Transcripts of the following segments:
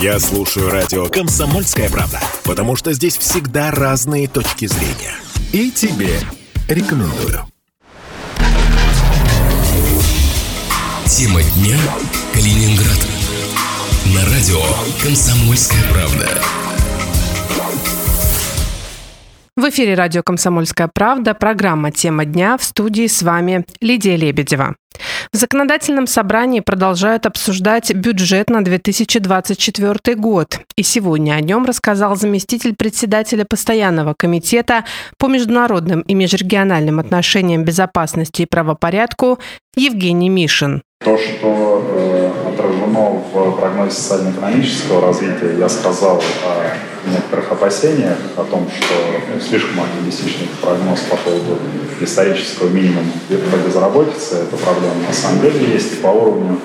Я слушаю радио «Комсомольская правда», потому что здесь всегда разные точки зрения. И тебе рекомендую. Тема дня Калининград. На радио «Комсомольская правда». В эфире радио «Комсомольская правда», программа «Тема дня» в студии с вами Лидия Лебедева. В законодательном собрании продолжают обсуждать бюджет на 2024 год. И сегодня о нем рассказал заместитель председателя постоянного комитета по международным и межрегиональным отношениям безопасности и правопорядку Евгений Мишин. То, что э, в прогнозе социально-экономического развития, я сказал о некоторых опасениях, о том, что слишком оптимистичный прогноз по поводу исторического минимума по безработице. Эта проблема на самом деле есть и по уровню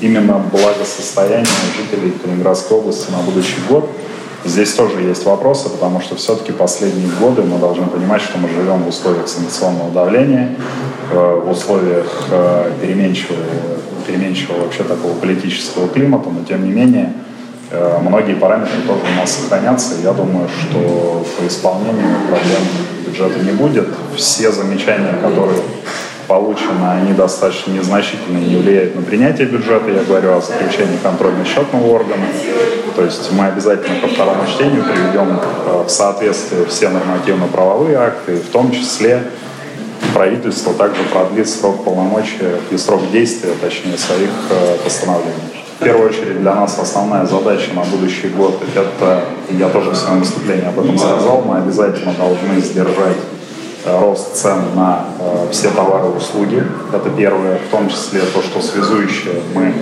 именно благосостояния жителей Калининградской области на будущий год. Здесь тоже есть вопросы, потому что все-таки последние годы мы должны понимать, что мы живем в условиях санкционного давления, Э, в условиях э, переменчивого, вообще такого политического климата, но тем не менее э, многие параметры тоже у нас сохранятся. Я думаю, что по исполнению проблем бюджета не будет. Все замечания, которые получены, они достаточно незначительные, не влияют на принятие бюджета. Я говорю о заключении контрольно-счетного органа. То есть мы обязательно ко второму чтению приведем в соответствие все нормативно-правовые акты, в том числе правительство также продлит срок полномочия и срок действия, точнее, своих э, постановлений. В первую очередь для нас основная задача на будущий год – это, я тоже в своем выступлении об этом сказал, мы обязательно должны сдержать рост цен на э, все товары и услуги. Это первое, в том числе то, что связующее мы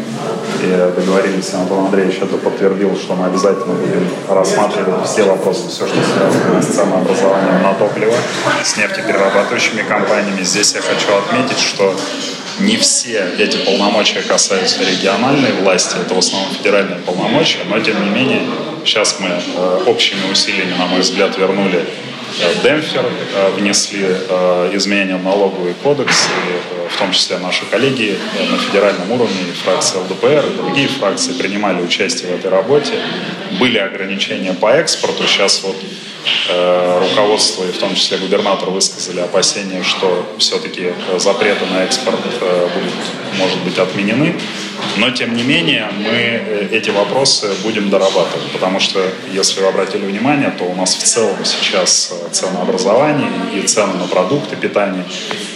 э, договорились, Антон Андреевич это подтвердил, что мы обязательно будем рассматривать все вопросы, все, что связано с ценообразованием на топливо, с нефтеперерабатывающими компаниями. Здесь я хочу отметить, что не все эти полномочия касаются региональной власти, это в основном федеральные полномочия, но тем не менее сейчас мы общими усилиями, на мой взгляд, вернули Э, демпфер, э, внесли э, изменения в налоговый кодекс, и в том числе наши коллеги на федеральном уровне, фракция ЛДПР и другие фракции принимали участие в этой работе. Были ограничения по экспорту, сейчас вот руководство и в том числе губернатор высказали опасения, что все-таки запреты на экспорт будут, может быть, отменены. Но, тем не менее, мы э, эти вопросы будем дорабатывать, потому что, если вы обратили внимание, то у нас в целом сейчас э, ценообразование и цены на продукты питания,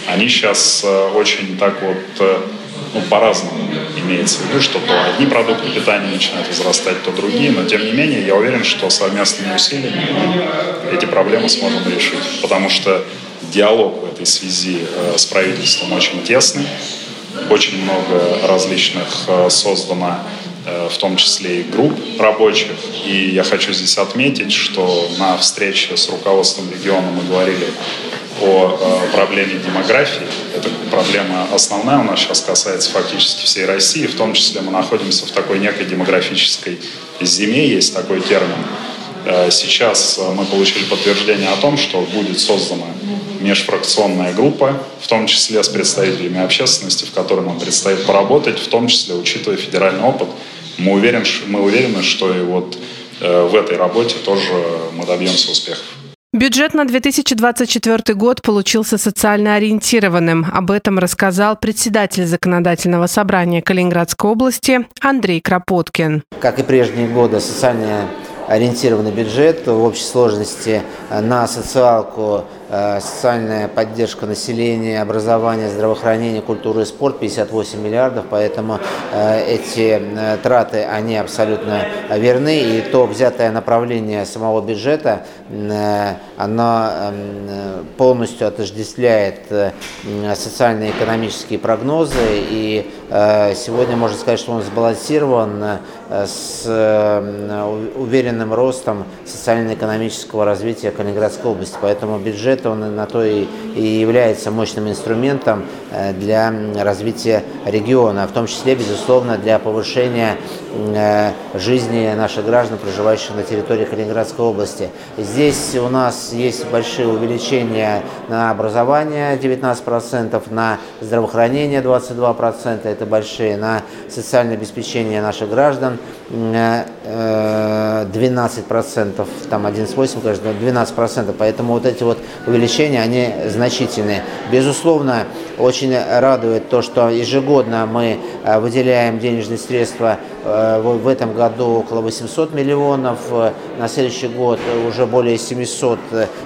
они сейчас э, очень так вот ну, по-разному имеется в виду, что то одни продукты питания начинают возрастать, то другие, но тем не менее я уверен, что совместными усилиями мы эти проблемы сможем решить, потому что диалог в этой связи с правительством очень тесный, очень много различных э, создано, э, в том числе и групп рабочих. И я хочу здесь отметить, что на встрече с руководством региона мы говорили о э, проблеме демографии. Это проблема основная у нас сейчас касается фактически всей России. В том числе мы находимся в такой некой демографической зиме, есть такой термин. Сейчас мы получили подтверждение о том, что будет создана межфракционная группа, в том числе с представителями общественности, в которой нам предстоит поработать, в том числе учитывая федеральный опыт. Мы уверены, мы уверены что и вот э, в этой работе тоже мы добьемся успехов. Бюджет на 2024 год получился социально ориентированным. Об этом рассказал председатель законодательного собрания Калининградской области Андрей Кропоткин. Как и прежние годы, социально ориентированный бюджет в общей сложности на социалку Э, социальная поддержка населения, образование, здравоохранение, культура и спорт 58 миллиардов, поэтому э, эти э, траты, они абсолютно верны, и то взятое направление самого бюджета, оно эм, полностью отождествляет социально-экономические прогнозы, и сегодня можно сказать, что он сбалансирован с уверенным ростом социально-экономического развития Калининградской области, поэтому бюджет он на то и и является мощным инструментом для развития региона, в том числе, безусловно, для повышения жизни наших граждан, проживающих на территории Калининградской области. Здесь у нас есть большие увеличения на образование 19%, на здравоохранение 22%, это большие, на социальное обеспечение наших граждан 12%, там 11,8, конечно, 12%, поэтому вот эти вот увеличения, они значительные. Безусловно, очень радует то, что ежегодно мы э, выделяем денежные средства э, в этом году около 800 миллионов, э, на следующий год уже более 700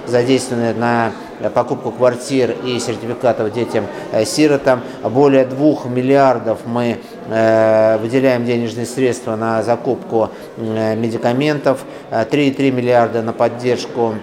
задействованы на покупку квартир и сертификатов детям-сиротам. Более 2 миллиардов мы выделяем денежные средства на закупку медикаментов, 3,3 миллиарда на поддержку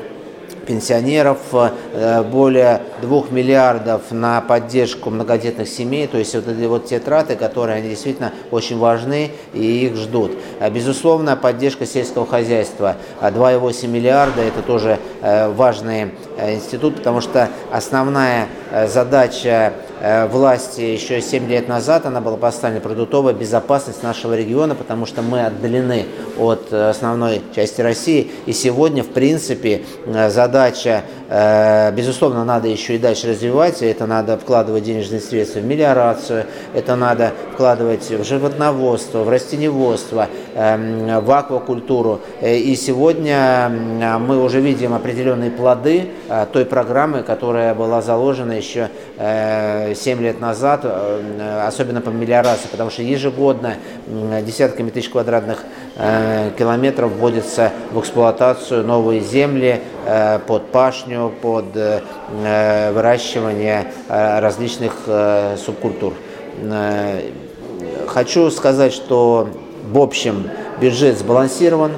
пенсионеров, э, более 2 миллиардов на поддержку многодетных семей, то есть вот эти вот те траты, которые они действительно очень важны и их ждут. А, безусловно, поддержка сельского хозяйства 2,8 миллиарда, это тоже э, важный э, институт, потому что основная задача власти еще 7 лет назад, она была поставлена продуктовая безопасность нашего региона, потому что мы отдалены от э, основной части России. И сегодня, в принципе, э, задача, безусловно, надо еще и дальше развивать. Это надо вкладывать денежные средства в мелиорацию, это надо вкладывать в животноводство, в растеневодство, эм, в аквакультуру. И сегодня мы уже видим определенные плоды той программы, которая была заложена еще 7 лет назад, э, особенно по мелиорации, потому что ежегодно десятками тысяч квадратных э, километров вводятся в эксплуатацию новые земли э, под пашню, под выращивание различных субкультур. Хочу сказать, что в общем бюджет сбалансирован,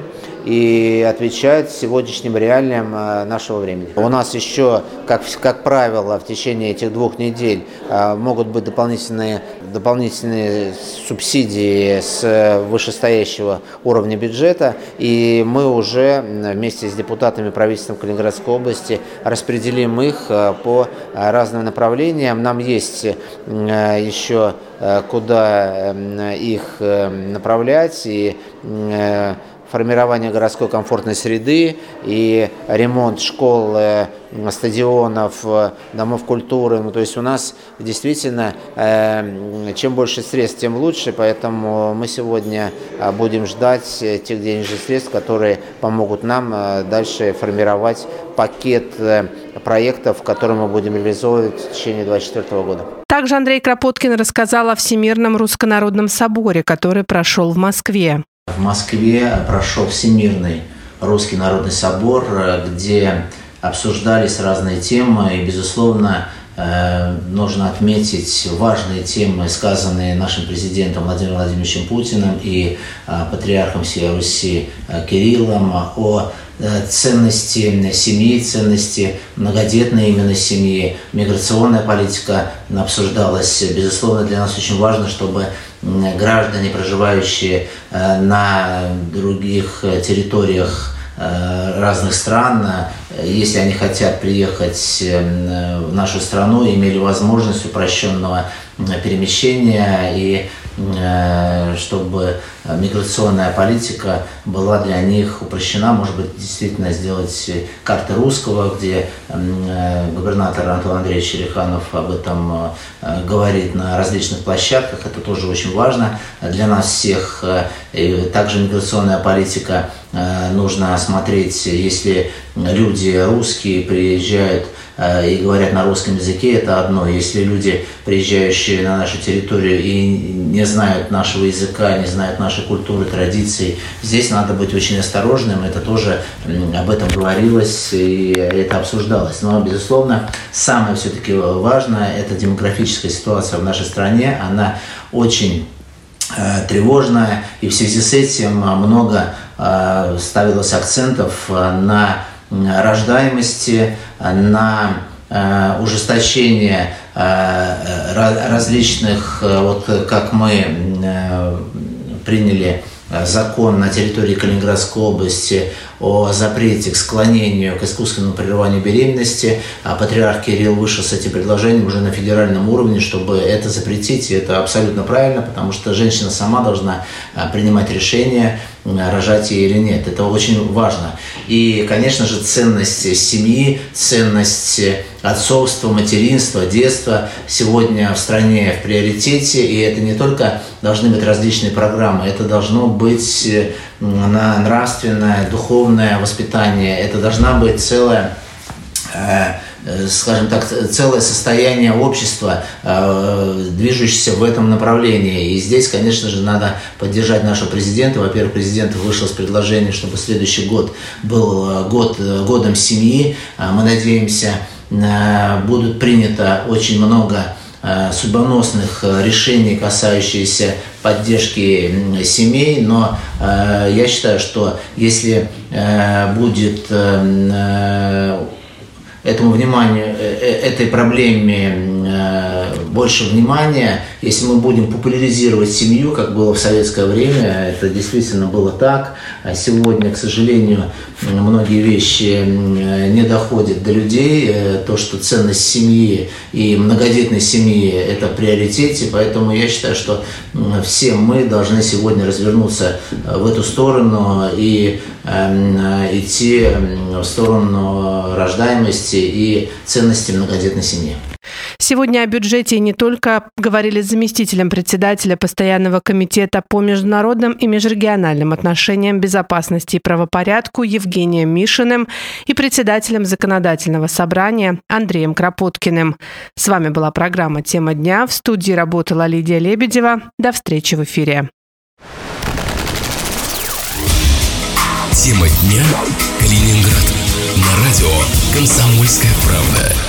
и отвечает сегодняшним реалиям э, нашего времени. У нас еще, как, как правило, в течение этих двух недель э, могут быть дополнительные, дополнительные субсидии с вышестоящего уровня бюджета, и мы уже вместе с депутатами правительства Калининградской области распределим их э, по разным направлениям. Нам есть еще куда их направлять, и формирование городской комфортной среды и ремонт школ, э, стадионов, э, домов культуры. Ну, то есть у нас действительно э, чем больше средств, тем лучше, поэтому мы сегодня будем ждать тех денежных средств, которые помогут нам дальше формировать пакет проектов, которые мы будем реализовывать в течение 2024 года. Также Андрей Кропоткин рассказал о Всемирном руссконародном соборе, который прошел в Москве. В Москве прошел Всемирный Русский народный собор, где обсуждались разные темы, и, безусловно, э, нужно отметить важные темы, сказанные нашим президентом Владимиром Владимировичем Путиным и э, патриархом всей Руси э, Кириллом о ценности семьи, ценности многодетной именно семьи. Миграционная политика обсуждалась. Безусловно, для нас очень важно, чтобы граждане, проживающие э, на других э, территориях э, разных стран, если они хотят приехать в нашу страну, имели возможность упрощенного перемещения и чтобы миграционная политика была для них упрощена, может быть, действительно сделать карты русского, где э, губернатор Антон Андреевич Череханов об этом э, говорит на различных площадках, это тоже очень важно для нас всех. И также миграционная политика нужно смотреть, если люди русские приезжают Э, и говорят на русском языке, это одно. Если люди, приезжающие на нашу территорию и не знают нашего языка, не знают нашей культуры, традиций, здесь надо быть очень осторожным. Это тоже об этом говорилось и это обсуждалось. Но, безусловно, самое все-таки важное – это демографическая ситуация в нашей стране. Она очень э, тревожная, и в связи с этим много э, ставилось акцентов на рождаемости, на э, ужесточение различных, вот как мы приняли закон на территории Калининградской области о запрете к склонению к искусственному прерыванию беременности. А патриарх Кирилл вышел с этим предложением уже на федеральном уровне, чтобы это запретить. И это абсолютно правильно, потому что женщина сама должна а, принимать решение, рожать ей или нет. Это очень важно. И, конечно же, ценность семьи, ценность отцовства, материнства, детства сегодня в стране в приоритете. И это не только должны быть различные программы, это должно быть на нравственное, духовное воспитание, это должна быть целая э, Э, скажем так, целое состояние общества, э, движущееся в этом направлении. И здесь, конечно же, надо поддержать нашего президента. Во-первых, президент вышел с предложением, чтобы следующий год был год, годом семьи. Мы надеемся, будут принято очень много судьбоносных решений, касающихся поддержки семей, но я считаю, что если будет этому вниманию, э, э, этой проблеме э, больше внимания, если мы будем популяризировать семью, как было в советское время, это действительно было так. А сегодня, к сожалению, многие вещи не доходят до людей. То, что ценность семьи и многодетной семьи – это приоритете, поэтому я считаю, что все мы должны сегодня развернуться в эту сторону и эм, идти в сторону рождаемости и ценности многодетной семьи. Сегодня о бюджете не только говорили с заместителем председателя Постоянного комитета по международным и межрегиональным отношениям безопасности и правопорядку Евгением Мишиным и председателем Законодательного собрания Андреем Кропоткиным. С вами была программа «Тема дня». В студии работала Лидия Лебедева. До встречи в эфире. Тема дня. Калининград. На радио «Комсомольская правда».